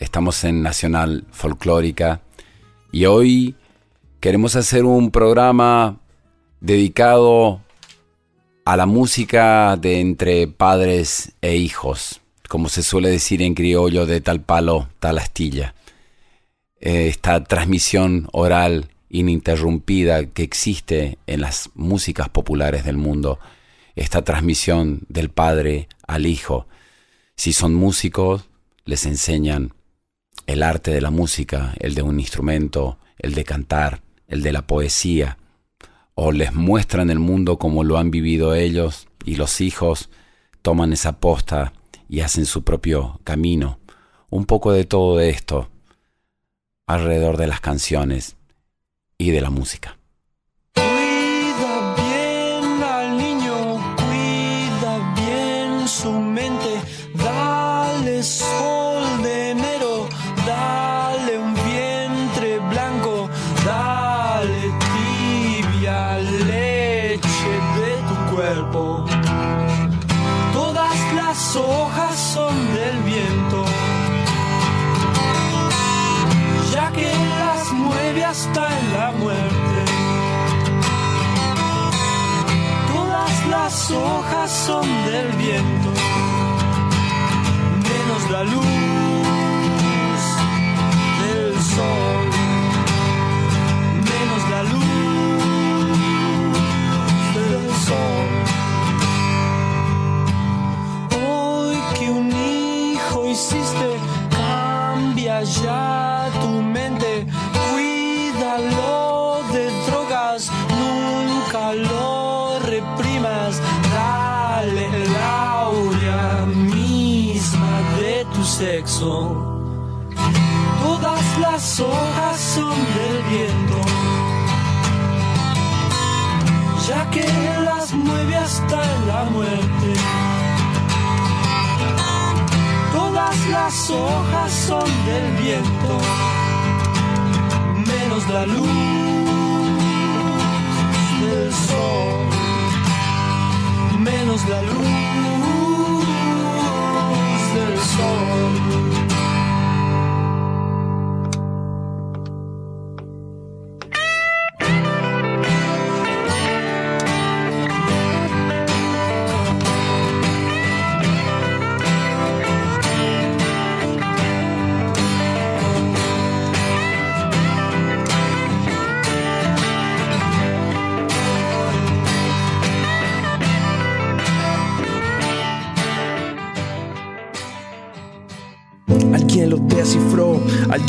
Estamos en Nacional Folclórica. Y hoy queremos hacer un programa dedicado a la música de entre padres e hijos, como se suele decir en criollo de tal palo, tal astilla. Eh, esta transmisión oral ininterrumpida que existe en las músicas populares del mundo, esta transmisión del padre al hijo, si son músicos, les enseñan el arte de la música, el de un instrumento, el de cantar, el de la poesía, o les muestran el mundo como lo han vivido ellos y los hijos toman esa posta y hacen su propio camino. Un poco de todo esto alrededor de las canciones y de la música. Hojas son del viento, menos la luz del sol, menos la luz del sol. Hoy que un hijo hiciste, cambia ya las hojas son del viento, ya que las mueve hasta la muerte. Todas las hojas son del viento, menos la luz del sol, menos la luz del sol.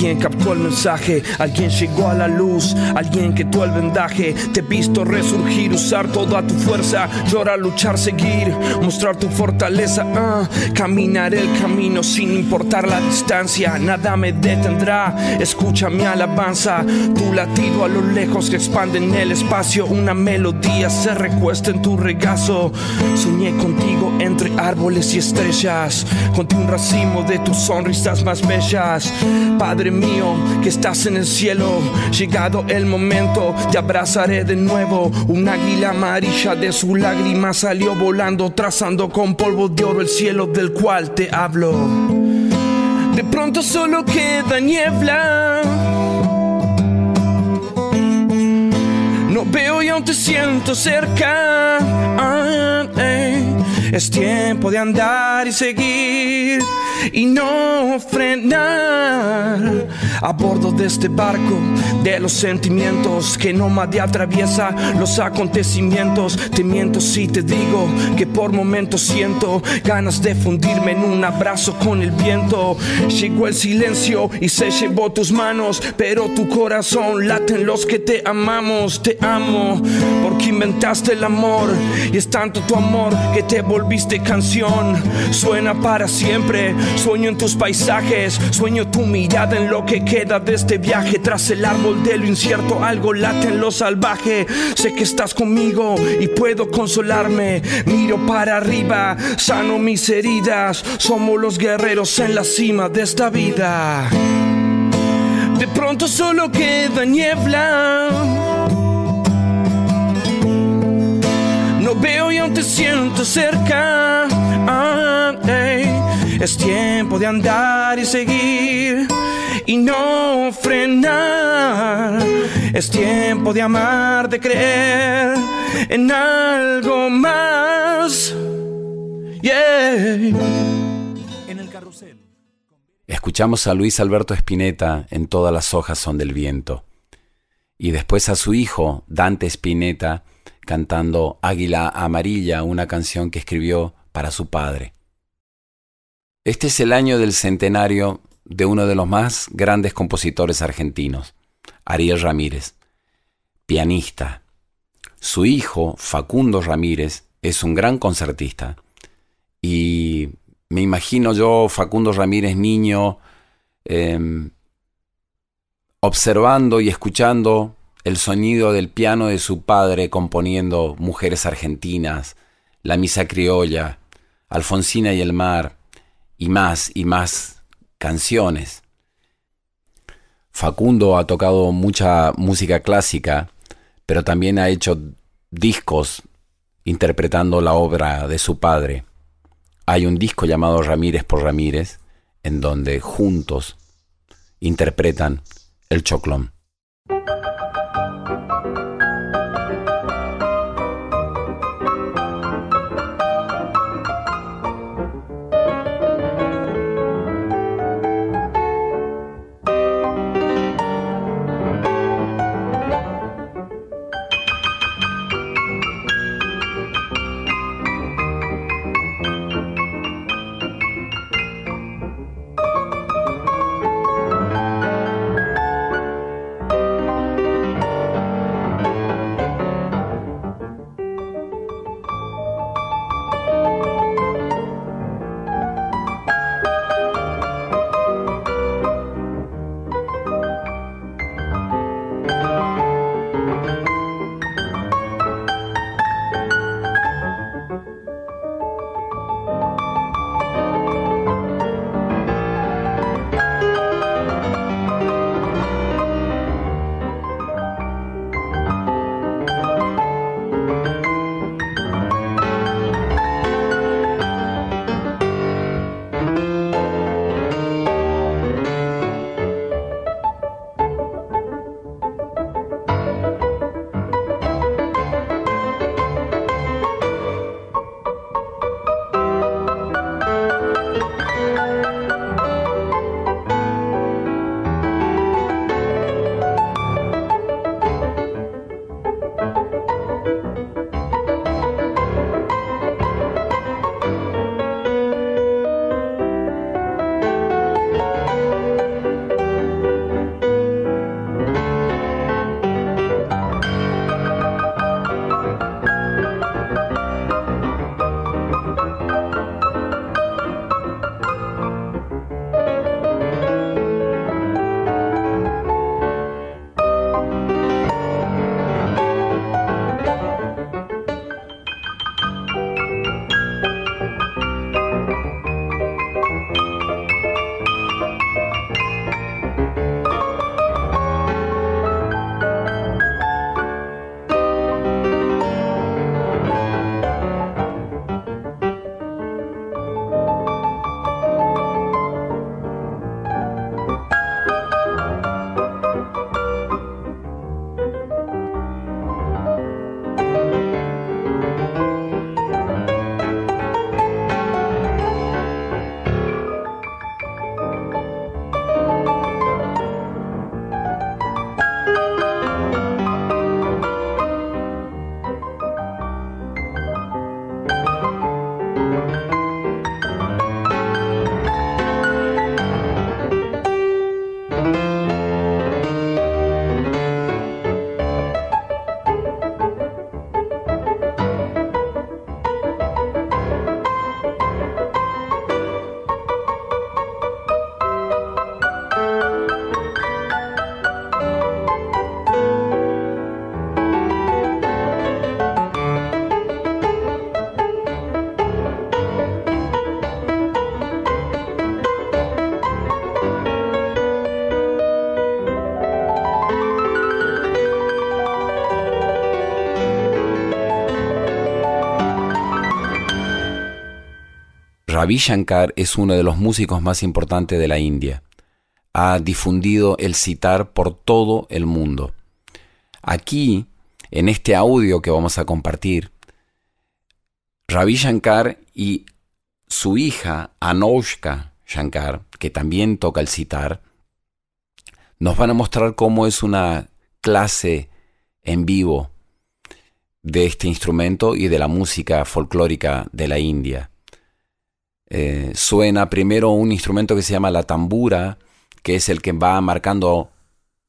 Alguien captó el mensaje, alguien llegó a la luz, alguien quitó el vendaje. Te he visto resurgir, usar toda tu fuerza, llorar, luchar, seguir, mostrar tu fortaleza. ah, caminar el camino sin importar la distancia, nada me detendrá. Escucha mi alabanza, tu latido a lo lejos que expande en el espacio. Una melodía se recuesta en tu regazo. Soñé contigo entre árboles y estrellas, conté un racimo de tus sonrisas más bellas. Padre mío que estás en el cielo, llegado el momento, te abrazaré de nuevo. Un águila amarilla de su lágrima salió volando, trazando con polvo de oro el cielo del cual te hablo. De pronto solo queda niebla. No veo y aún te siento cerca. Ah, es tiempo de andar y seguir y no frenar a bordo de este barco de los sentimientos que no más atraviesa los acontecimientos. Te miento si te digo que por momentos siento ganas de fundirme en un abrazo con el viento. Llegó el silencio y se llevó tus manos, pero tu corazón late en los que te amamos. Te amo porque inventaste el amor y es tanto tu amor que te volviste canción. Suena para siempre, sueño en tus paisajes, sueño tu mirada en lo que queda de este viaje. Tras el árbol de lo incierto, algo late en lo salvaje. Sé que estás conmigo y puedo consolarme. Miro para arriba, sano mis heridas. Somos los guerreros en la cima de esta vida. De pronto solo queda niebla veo y aún te siento cerca. Ah, es tiempo de andar y seguir y no frenar. Es tiempo de amar, de creer en algo más. Carrusel. Escuchamos a Luis Alberto Spinetta en Todas las hojas son del viento. Y después a su hijo, Dante Spinetta, cantando Águila Amarilla, una canción que escribió para su padre. Este es el año del centenario de uno de los más grandes compositores argentinos, Ariel Ramírez, pianista. Su hijo, Facundo Ramírez, es un gran concertista. Y me imagino yo, Facundo Ramírez, niño, em, observando y escuchando el sonido del piano de su padre componiendo Mujeres Argentinas, La Misa Criolla, Alfonsina y el Mar, y más y más canciones. Facundo ha tocado mucha música clásica, pero también ha hecho discos interpretando la obra de su padre. Hay un disco llamado Ramírez por Ramírez, en donde juntos interpretan el choclón. Ravi Shankar es uno de los músicos más importantes de la India. Ha difundido el citar por todo el mundo. Aquí, en este audio que vamos a compartir, Ravi Shankar y su hija Anushka Shankar, que también toca el citar, nos van a mostrar cómo es una clase en vivo de este instrumento y de la música folclórica de la India. Eh, suena primero un instrumento que se llama la tambura, que es el que va marcando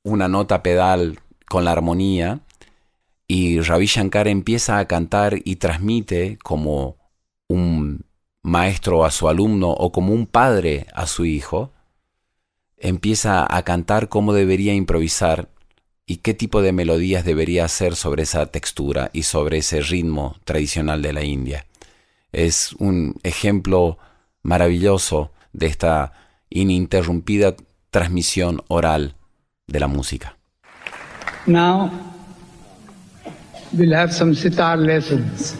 una nota pedal con la armonía, y Ravi Shankar empieza a cantar y transmite como un maestro a su alumno o como un padre a su hijo, empieza a cantar cómo debería improvisar y qué tipo de melodías debería hacer sobre esa textura y sobre ese ritmo tradicional de la India. Es un ejemplo maravilloso de esta ininterrumpida transmisión oral de la música. Now we'll have some sitar lessons.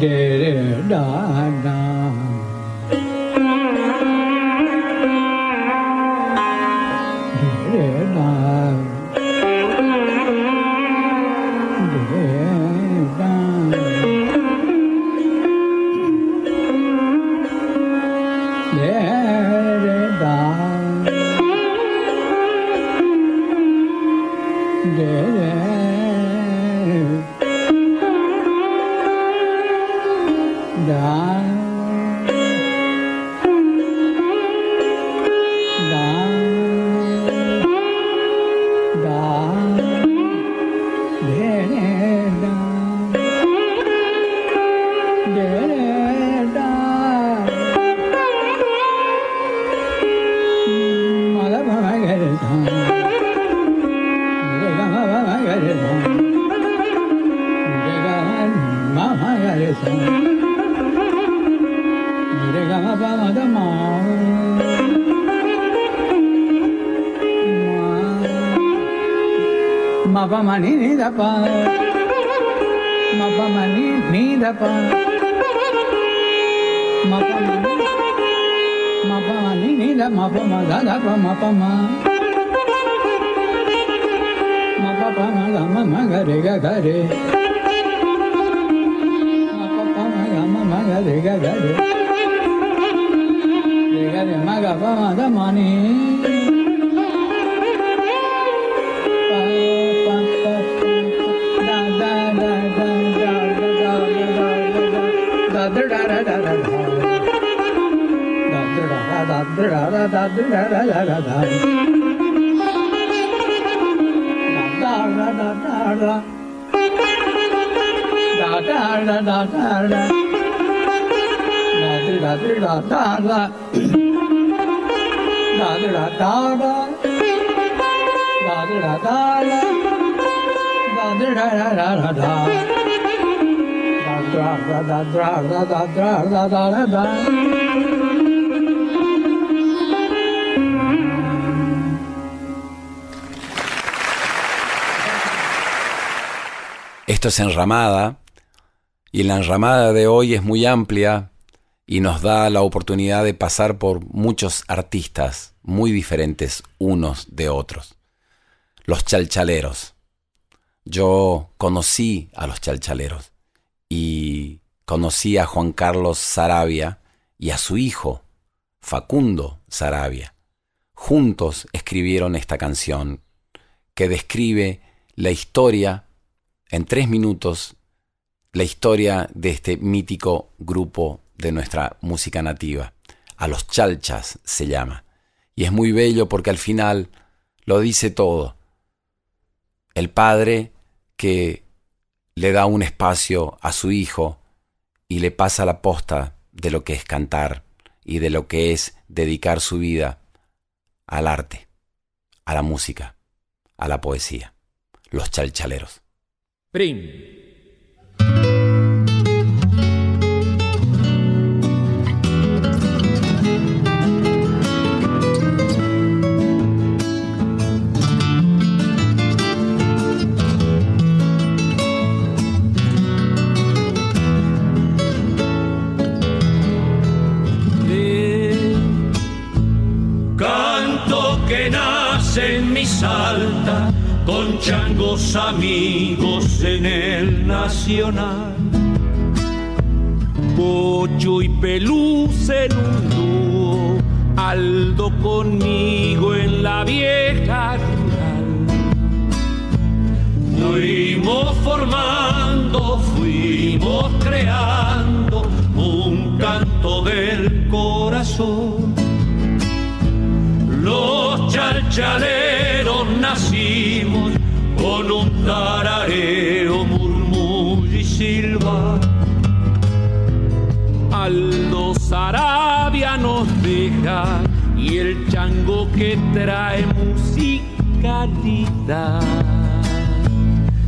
để đã đã మపమని నిదప మపమని నీదప మపమని మపమని నిద మపమ గదప మపమ మపమ గమ గరి గరి మపమ గమ గరి గరి గరి మగ పమద మనీ ta tứ đa đa đa đa đa đa đa đa đa đa đa đa đa đa đa đa đa tứ đa đa đa đa tứ đa đa đa đa tứ đa đa đa đa tứ đa đa đa đa đa da da da da da da da da da da Esto es enramada y la enramada de hoy es muy amplia y nos da la oportunidad de pasar por muchos artistas muy diferentes unos de otros. Los chalchaleros. Yo conocí a los chalchaleros y conocí a Juan Carlos Sarabia y a su hijo, Facundo Sarabia. Juntos escribieron esta canción que describe la historia en tres minutos, la historia de este mítico grupo de nuestra música nativa. A los chalchas se llama. Y es muy bello porque al final lo dice todo. El padre que le da un espacio a su hijo y le pasa la posta de lo que es cantar y de lo que es dedicar su vida al arte, a la música, a la poesía, los chalchaleros. Prêmio changos amigos en el Nacional. Pocho y Peluz en un dúo, Aldo conmigo en la vieja rural. Fuimos formando, fuimos creando un canto del corazón. Los chalchaleros nacimos con un tarareo, murmullo y silba. Aldo Sarabia nos deja y el chango que trae musicalidad.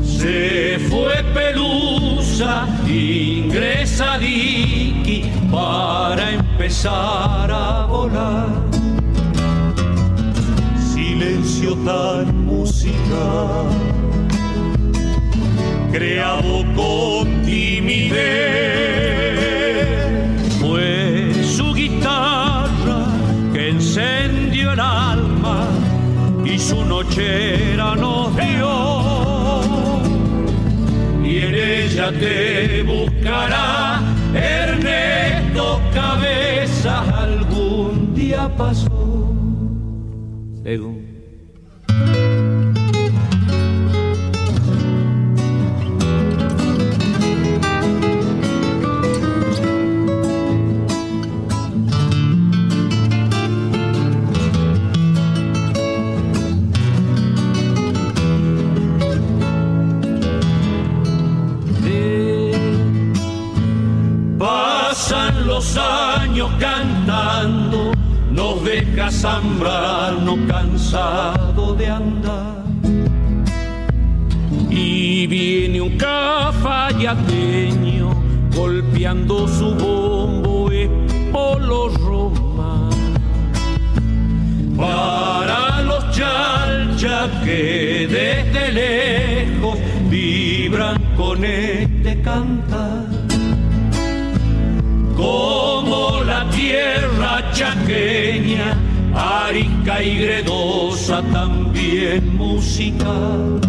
Se fue Pelusa, ingresa Dicky para empezar a volar silencio tan musical, creado con timidez. Fue su guitarra que encendió el alma y su nochera nos dio. Y en ella te buscará Ernesto Cabeza algún día pasó. Según deja no cansado de andar. Y viene un cafayateño golpeando su bombo es Polo Roma. Para los chalchas que desde lejos vibran con este cantar como la tierra chaqueña, arica y gredosa, también musical.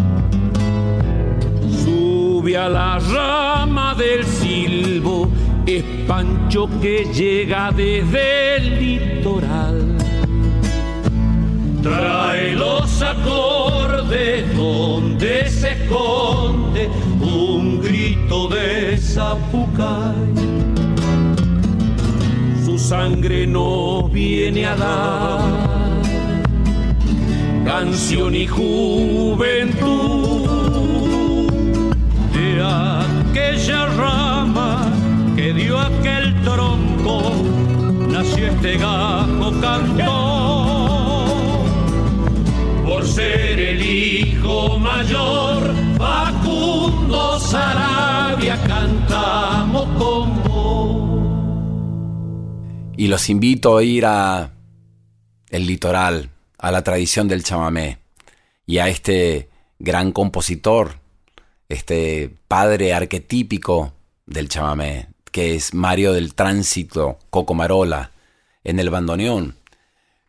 Sube a la rama del silbo, es Pancho que llega desde el litoral. Trae los acordes donde se esconde un grito de zapucay sangre nos viene a dar. Canción y juventud de aquella rama que dio aquel tronco nació este gajo cantor. Por ser el hijo mayor Facundo Sarabia cantamos y los invito a ir a el litoral, a la tradición del chamamé y a este gran compositor, este padre arquetípico del chamamé, que es Mario del Tránsito Cocomarola, en el bandoneón.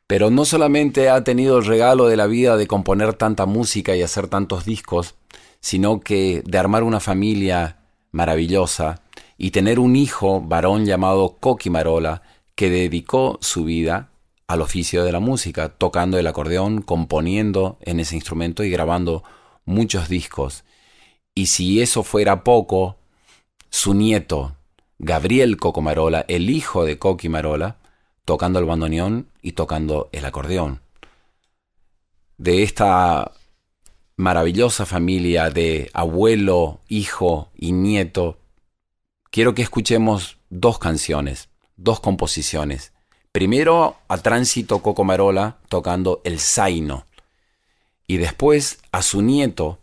Pero no solamente ha tenido el regalo de la vida de componer tanta música y hacer tantos discos, sino que de armar una familia maravillosa y tener un hijo varón llamado Coquimarola, que dedicó su vida al oficio de la música, tocando el acordeón, componiendo en ese instrumento y grabando muchos discos. Y si eso fuera poco, su nieto, Gabriel Cocomarola, el hijo de Coqui Marola, tocando el bandoneón y tocando el acordeón. De esta maravillosa familia de abuelo, hijo y nieto, quiero que escuchemos dos canciones dos composiciones Primero a Tránsito Cocomarola tocando El Zaino. Y después a su nieto,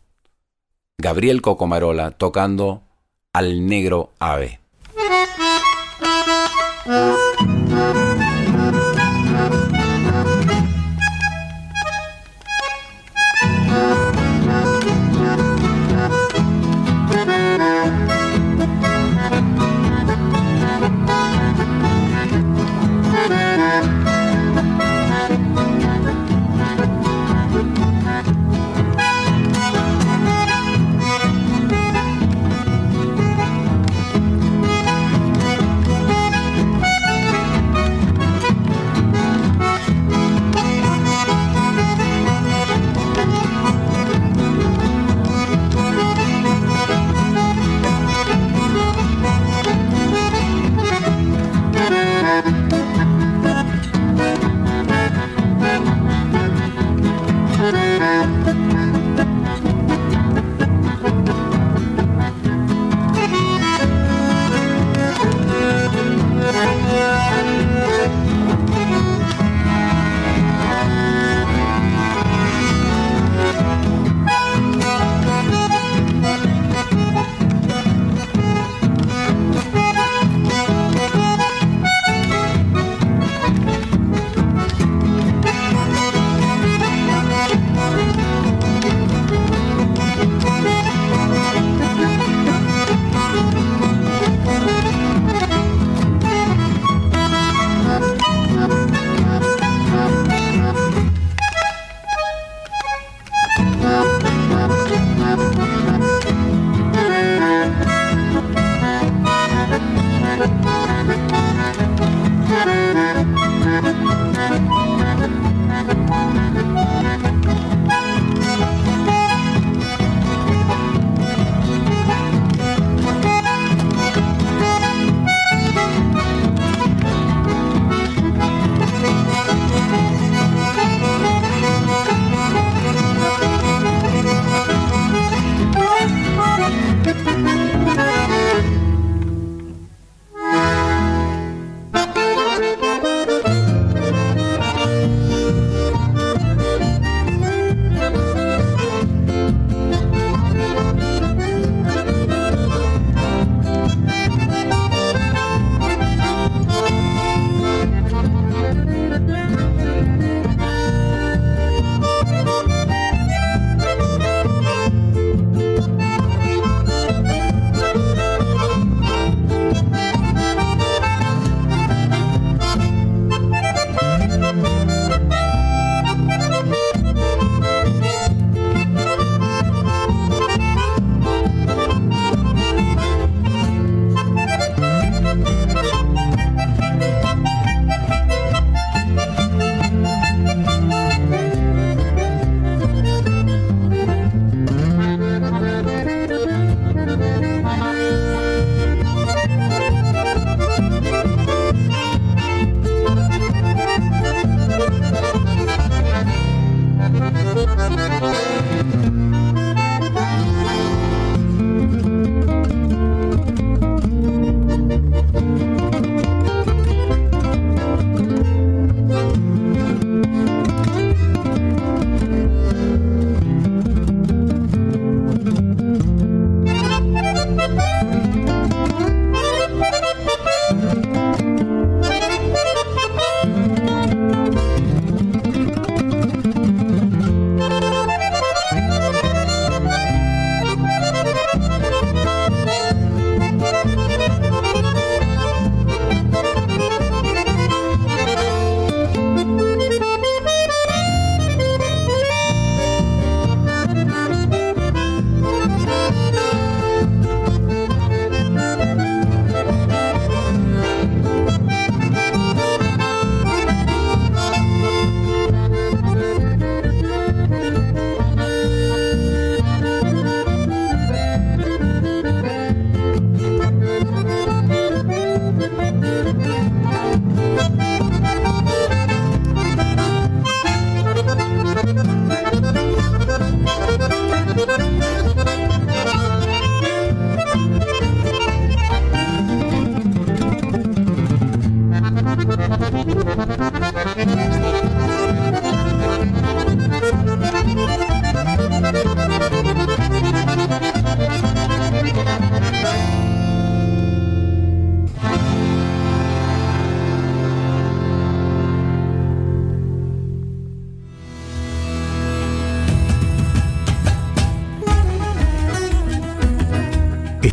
Gabriel Cocomarola, tocando Al Negro Ave.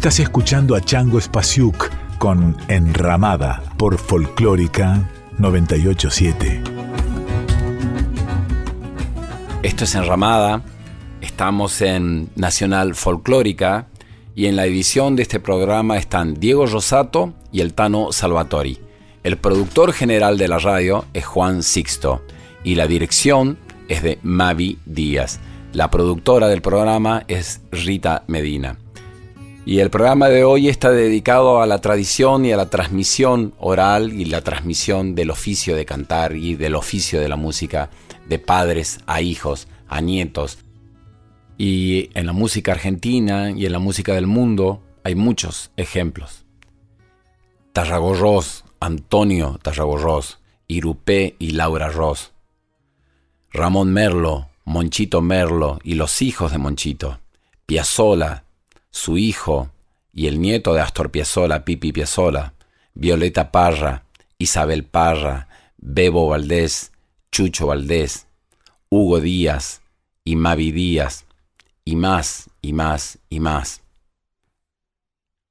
Estás escuchando a Chango Spasiuk con Enramada por Folclórica 987. Esto es Enramada, estamos en Nacional Folclórica y en la edición de este programa están Diego Rosato y el Tano Salvatori. El productor general de la radio es Juan Sixto y la dirección es de Mavi Díaz. La productora del programa es Rita Medina. Y el programa de hoy está dedicado a la tradición y a la transmisión oral y la transmisión del oficio de cantar y del oficio de la música de padres a hijos, a nietos. Y en la música argentina y en la música del mundo hay muchos ejemplos. Tarragorros, Antonio Tarragorros, Irupé y Laura Ross. Ramón Merlo, Monchito Merlo y los hijos de Monchito. Piazzola, su hijo y el nieto de Astor Piazzolla, Pipi Piazzolla, Violeta Parra, Isabel Parra, Bebo Valdés, Chucho Valdés, Hugo Díaz y Mavi Díaz, y más, y más, y más.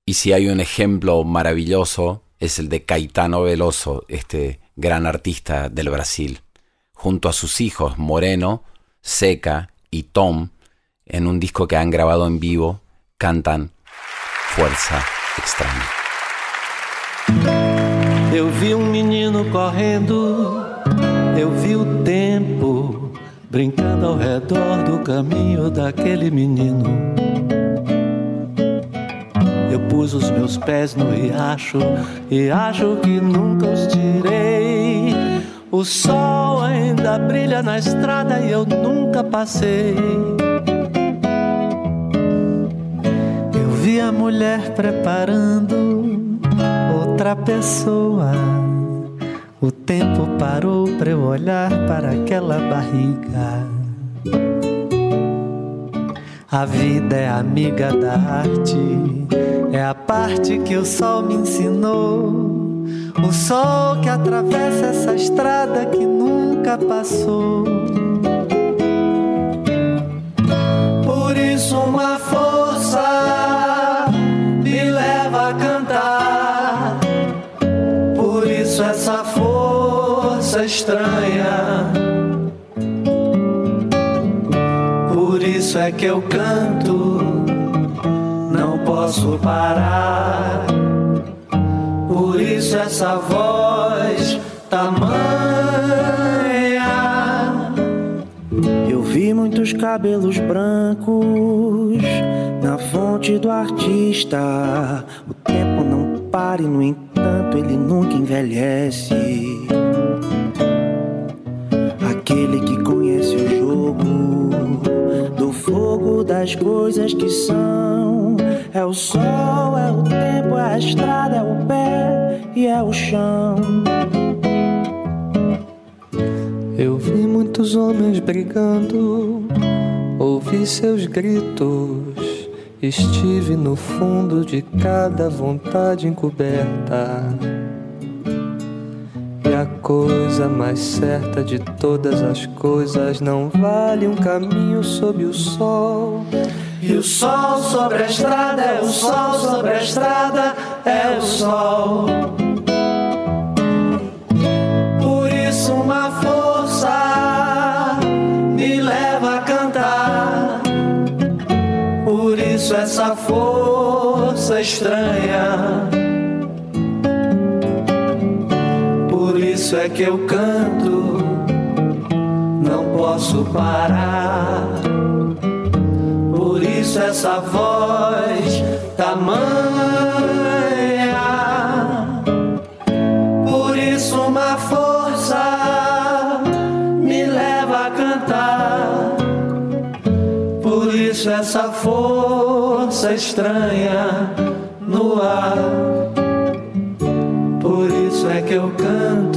Y si hay un ejemplo maravilloso, es el de Caetano Veloso, este gran artista del Brasil, junto a sus hijos Moreno, Seca y Tom, en un disco que han grabado en vivo cantan Força Extrema. Eu vi um menino correndo, eu vi o tempo brincando ao redor do caminho daquele menino. Eu pus os meus pés no riacho e acho que nunca os tirei. O sol ainda brilha na estrada e eu nunca passei. Mulher preparando outra pessoa. O tempo parou para eu olhar para aquela barriga. A vida é amiga da arte, é a parte que o sol me ensinou. O sol que atravessa essa estrada que nunca passou. Por isso, uma força estranha. Por isso é que eu canto, não posso parar. Por isso essa voz tamanha. Eu vi muitos cabelos brancos na fonte do artista. O tempo não para e no entanto ele nunca envelhece. Aquele que conhece o jogo do fogo das coisas que são. É o sol, é o tempo, é a estrada, é o pé e é o chão. Eu vi muitos homens brigando, ouvi seus gritos Estive no fundo de cada vontade encoberta. Coisa mais certa de todas as coisas não vale um caminho sob o sol. E o sol sobre a estrada é o sol sobre a estrada é o sol. Por isso uma força me leva a cantar isso essa força estranha. Isso é que eu canto, não posso parar. Por isso essa voz tamanha. Por isso uma força me leva a cantar. Por isso essa força estranha no ar. Por isso é que eu canto,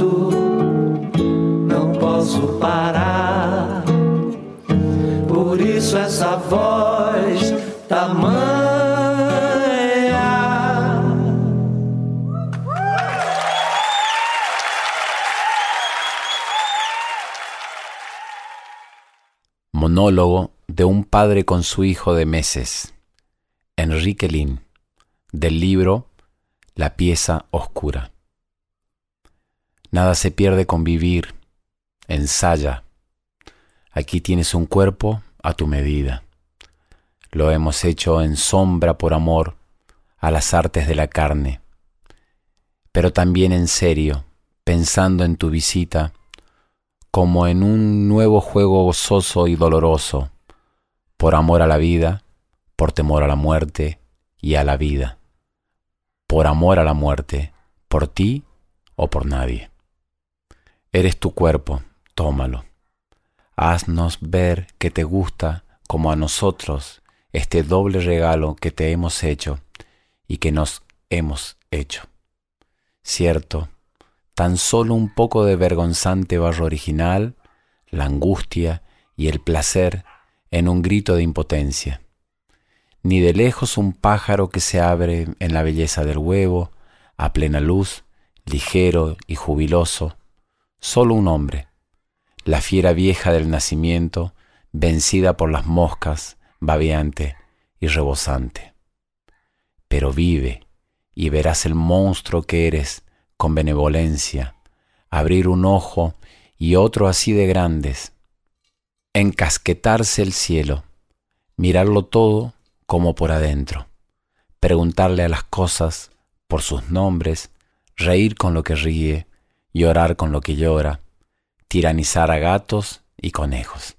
Essa voz. Monólogo de un padre con su hijo de meses. Enrique Lin, del libro La pieza oscura. Nada se pierde con vivir, ensaya. Aquí tienes un cuerpo a tu medida. Lo hemos hecho en sombra por amor a las artes de la carne, pero también en serio, pensando en tu visita, como en un nuevo juego gozoso y doloroso, por amor a la vida, por temor a la muerte y a la vida por amor a la muerte, por ti o por nadie. Eres tu cuerpo, tómalo. Haznos ver que te gusta como a nosotros este doble regalo que te hemos hecho y que nos hemos hecho. Cierto, tan solo un poco de vergonzante barro original, la angustia y el placer en un grito de impotencia. Ni de lejos un pájaro que se abre en la belleza del huevo, a plena luz, ligero y jubiloso, solo un hombre, la fiera vieja del nacimiento, vencida por las moscas, babeante y rebosante. Pero vive y verás el monstruo que eres con benevolencia, abrir un ojo y otro así de grandes, encasquetarse el cielo, mirarlo todo como por adentro, preguntarle a las cosas por sus nombres, reír con lo que ríe, llorar con lo que llora, tiranizar a gatos y conejos.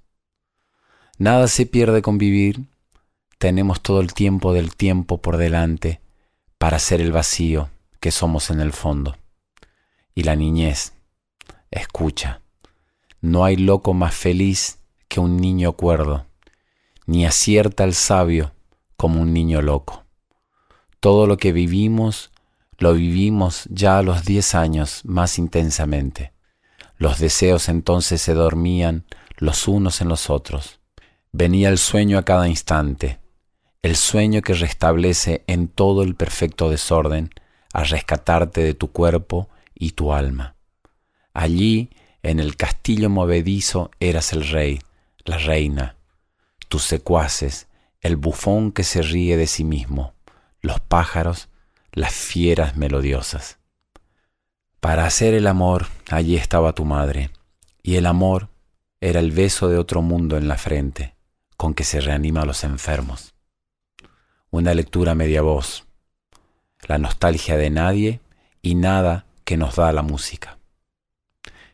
Nada se pierde con vivir, tenemos todo el tiempo del tiempo por delante para ser el vacío que somos en el fondo. Y la niñez, escucha, no hay loco más feliz que un niño cuerdo, ni acierta el sabio como un niño loco. Todo lo que vivimos lo vivimos ya a los diez años más intensamente. Los deseos entonces se dormían los unos en los otros. Venía el sueño a cada instante, el sueño que restablece en todo el perfecto desorden a rescatarte de tu cuerpo y tu alma. Allí, en el castillo movedizo, eras el rey, la reina, tus secuaces, el bufón que se ríe de sí mismo, los pájaros, las fieras melodiosas. Para hacer el amor, allí estaba tu madre, y el amor era el beso de otro mundo en la frente, con que se reanima a los enfermos. Una lectura media voz, la nostalgia de nadie y nada que nos da la música.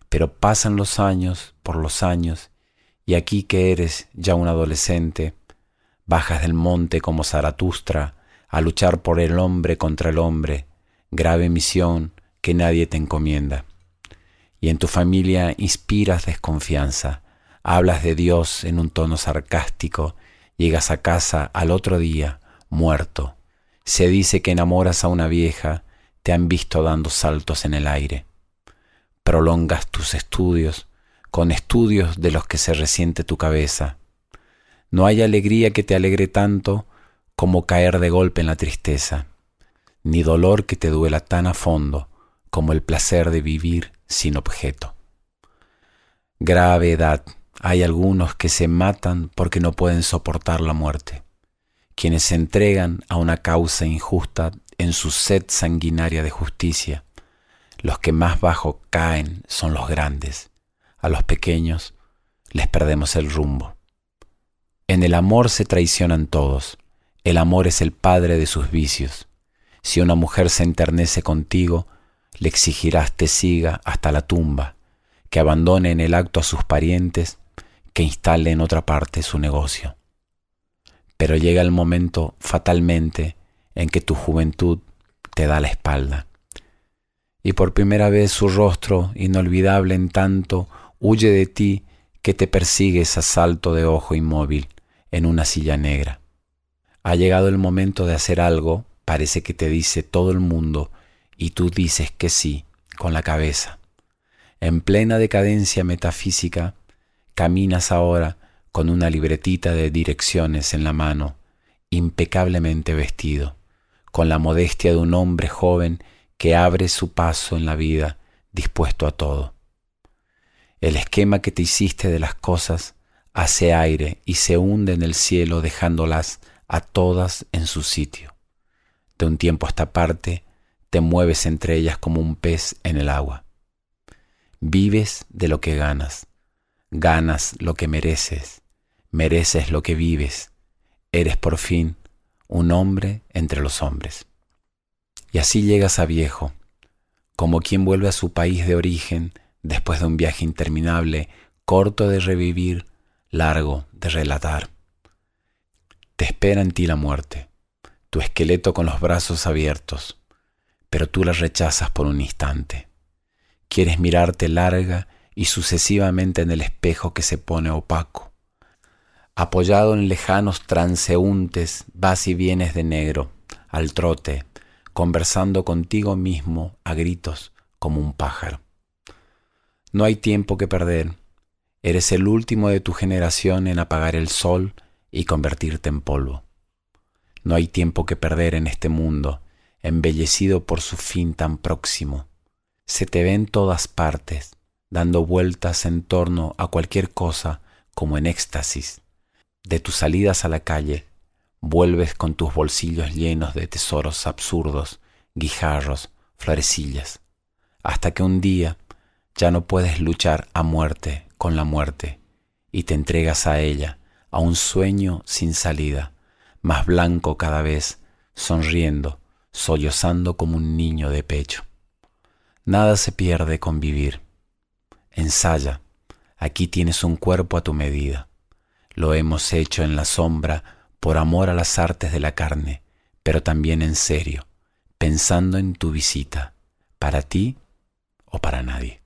Pero pasan los años por los años, y aquí que eres ya un adolescente, bajas del monte como Zaratustra a luchar por el hombre contra el hombre, grave misión que nadie te encomienda. Y en tu familia inspiras desconfianza, hablas de Dios en un tono sarcástico, llegas a casa al otro día, muerto. Se dice que enamoras a una vieja, te han visto dando saltos en el aire. Prolongas tus estudios, con estudios de los que se resiente tu cabeza, no hay alegría que te alegre tanto como caer de golpe en la tristeza, ni dolor que te duela tan a fondo como el placer de vivir sin objeto. Grave edad, hay algunos que se matan porque no pueden soportar la muerte, quienes se entregan a una causa injusta en su sed sanguinaria de justicia. Los que más bajo caen son los grandes, a los pequeños les perdemos el rumbo. En el amor se traicionan todos. El amor es el padre de sus vicios. Si una mujer se enternece contigo, le exigirás te siga hasta la tumba, que abandone en el acto a sus parientes, que instale en otra parte su negocio. Pero llega el momento fatalmente en que tu juventud te da la espalda. Y por primera vez su rostro, inolvidable en tanto, huye de ti que te persigues a salto de ojo inmóvil en una silla negra. Ha llegado el momento de hacer algo, parece que te dice todo el mundo, y tú dices que sí, con la cabeza. En plena decadencia metafísica, caminas ahora con una libretita de direcciones en la mano, impecablemente vestido, con la modestia de un hombre joven que abre su paso en la vida dispuesto a todo. El esquema que te hiciste de las cosas hace aire y se hunde en el cielo dejándolas a todas en su sitio. De un tiempo a esta parte, te mueves entre ellas como un pez en el agua. Vives de lo que ganas, ganas lo que mereces, mereces lo que vives, eres por fin un hombre entre los hombres. Y así llegas a viejo, como quien vuelve a su país de origen después de un viaje interminable, corto de revivir, largo de relatar. Te espera en ti la muerte, tu esqueleto con los brazos abiertos, pero tú la rechazas por un instante. Quieres mirarte larga y sucesivamente en el espejo que se pone opaco. Apoyado en lejanos transeúntes, vas y vienes de negro, al trote, conversando contigo mismo a gritos como un pájaro. No hay tiempo que perder. Eres el último de tu generación en apagar el sol y convertirte en polvo. No hay tiempo que perder en este mundo, embellecido por su fin tan próximo. Se te ve en todas partes, dando vueltas en torno a cualquier cosa como en éxtasis. De tus salidas a la calle, vuelves con tus bolsillos llenos de tesoros absurdos, guijarros, florecillas, hasta que un día ya no puedes luchar a muerte con la muerte y te entregas a ella, a un sueño sin salida, más blanco cada vez, sonriendo, sollozando como un niño de pecho. Nada se pierde con vivir. Ensaya, aquí tienes un cuerpo a tu medida. Lo hemos hecho en la sombra por amor a las artes de la carne, pero también en serio, pensando en tu visita, para ti o para nadie.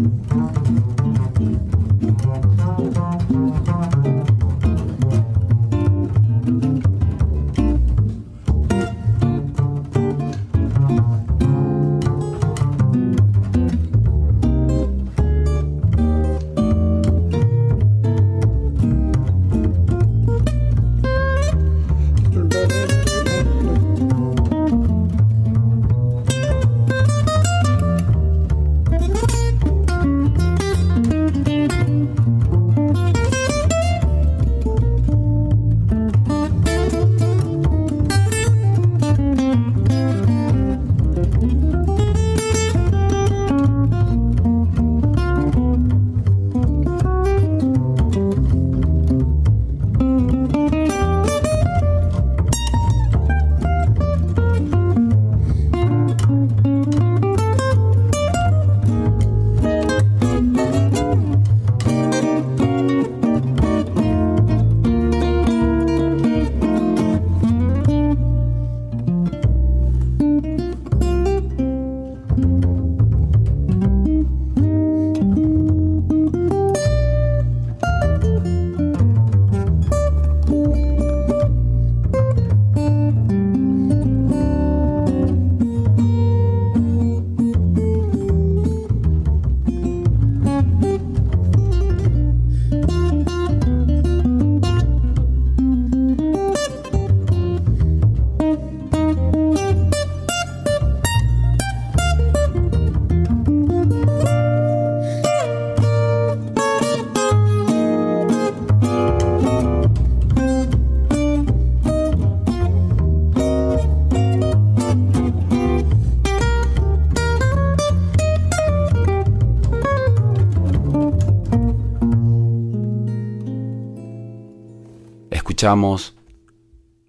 Música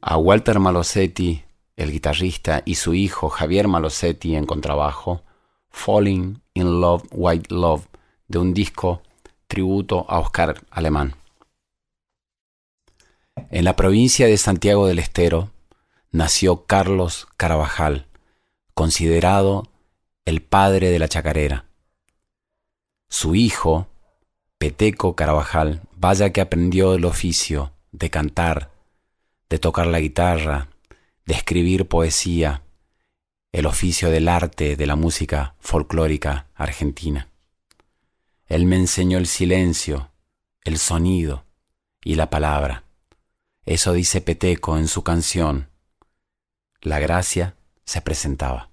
a Walter Malosetti, el guitarrista, y su hijo Javier Malosetti en contrabajo, Falling in Love, White Love, de un disco tributo a Oscar Alemán. En la provincia de Santiago del Estero nació Carlos Carabajal, considerado el padre de la chacarera. Su hijo, Peteco Carabajal, vaya que aprendió el oficio de cantar, de tocar la guitarra, de escribir poesía, el oficio del arte de la música folclórica argentina. Él me enseñó el silencio, el sonido y la palabra. Eso dice Peteco en su canción. La gracia se presentaba.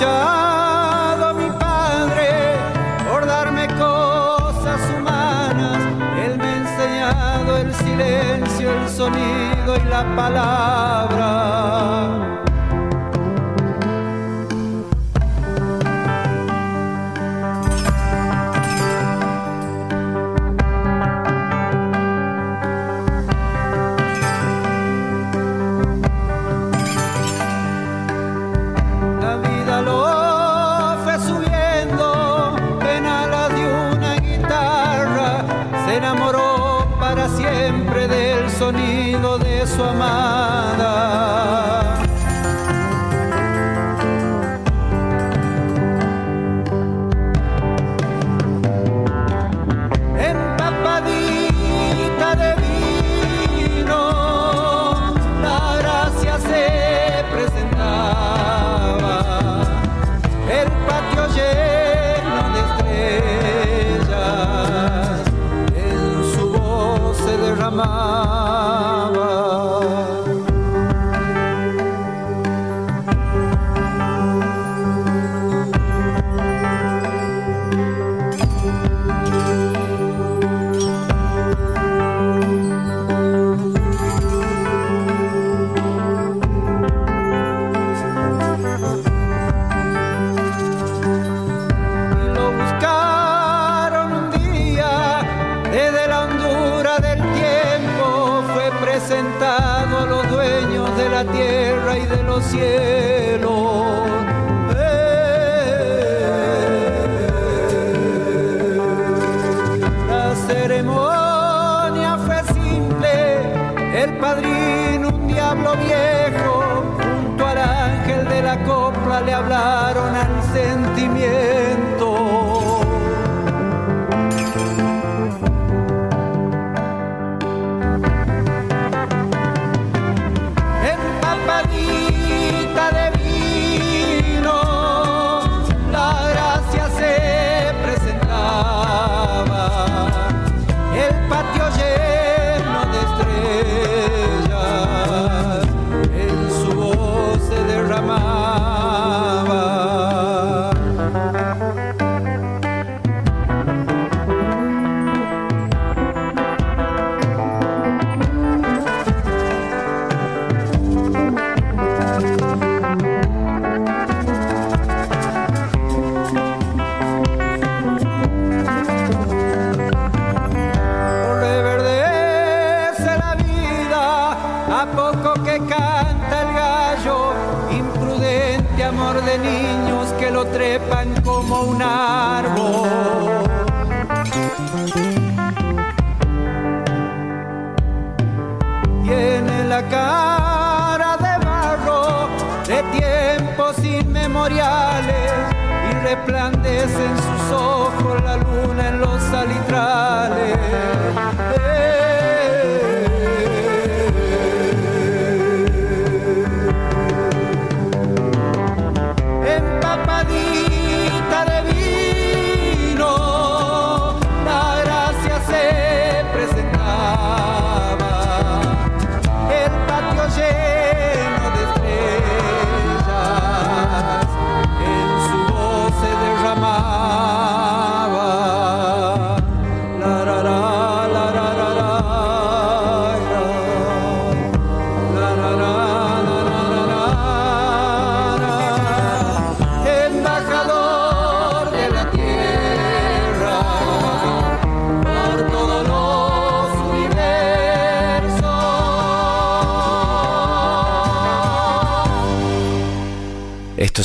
luchado a mi padre por darme cosas humanas. Él me ha enseñado el silencio, el sonido y la palabra. Resplandece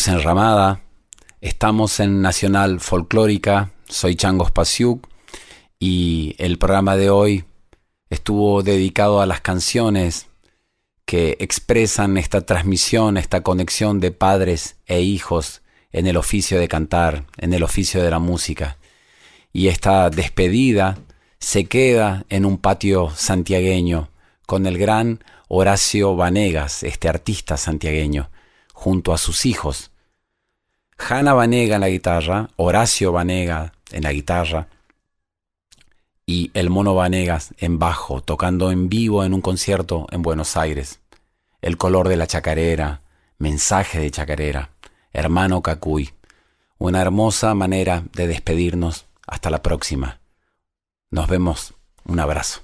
es Enramada, estamos en Nacional Folclórica, soy Changos Pasiuk y el programa de hoy estuvo dedicado a las canciones que expresan esta transmisión, esta conexión de padres e hijos en el oficio de cantar, en el oficio de la música. Y esta despedida se queda en un patio santiagueño con el gran Horacio Vanegas, este artista santiagueño, junto a sus hijos. Hanna Vanega en la guitarra, Horacio Vanega en la guitarra y el Mono Vanegas en bajo, tocando en vivo en un concierto en Buenos Aires. El color de la chacarera, mensaje de chacarera, hermano Cacuy. Una hermosa manera de despedirnos. Hasta la próxima. Nos vemos. Un abrazo.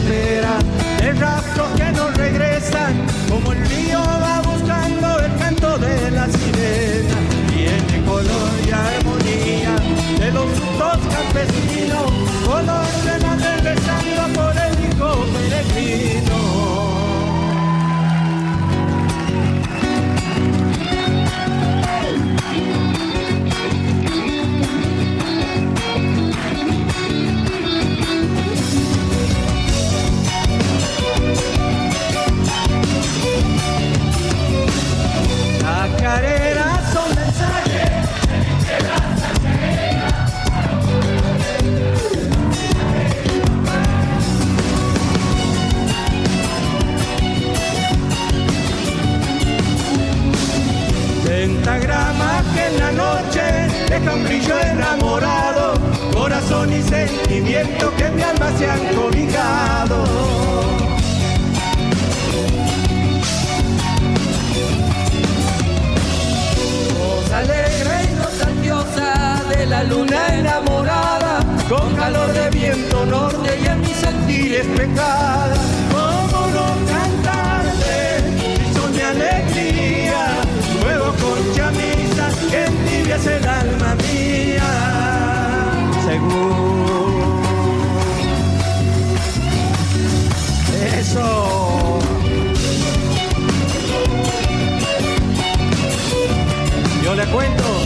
Rancho tapera, de rastros que no regresan, como el río va buscando el canto de la sirena. Tiene color y armonía de los frutos campesinos, un brillo enamorado, corazón y sentimiento que en mi alma se han cobijado. Voz alegre y nostalgiosa de la luna enamorada, con calor de viento norte y en mi sentir es entibias el alma mía. Seguro. Eso. Yo le cuento,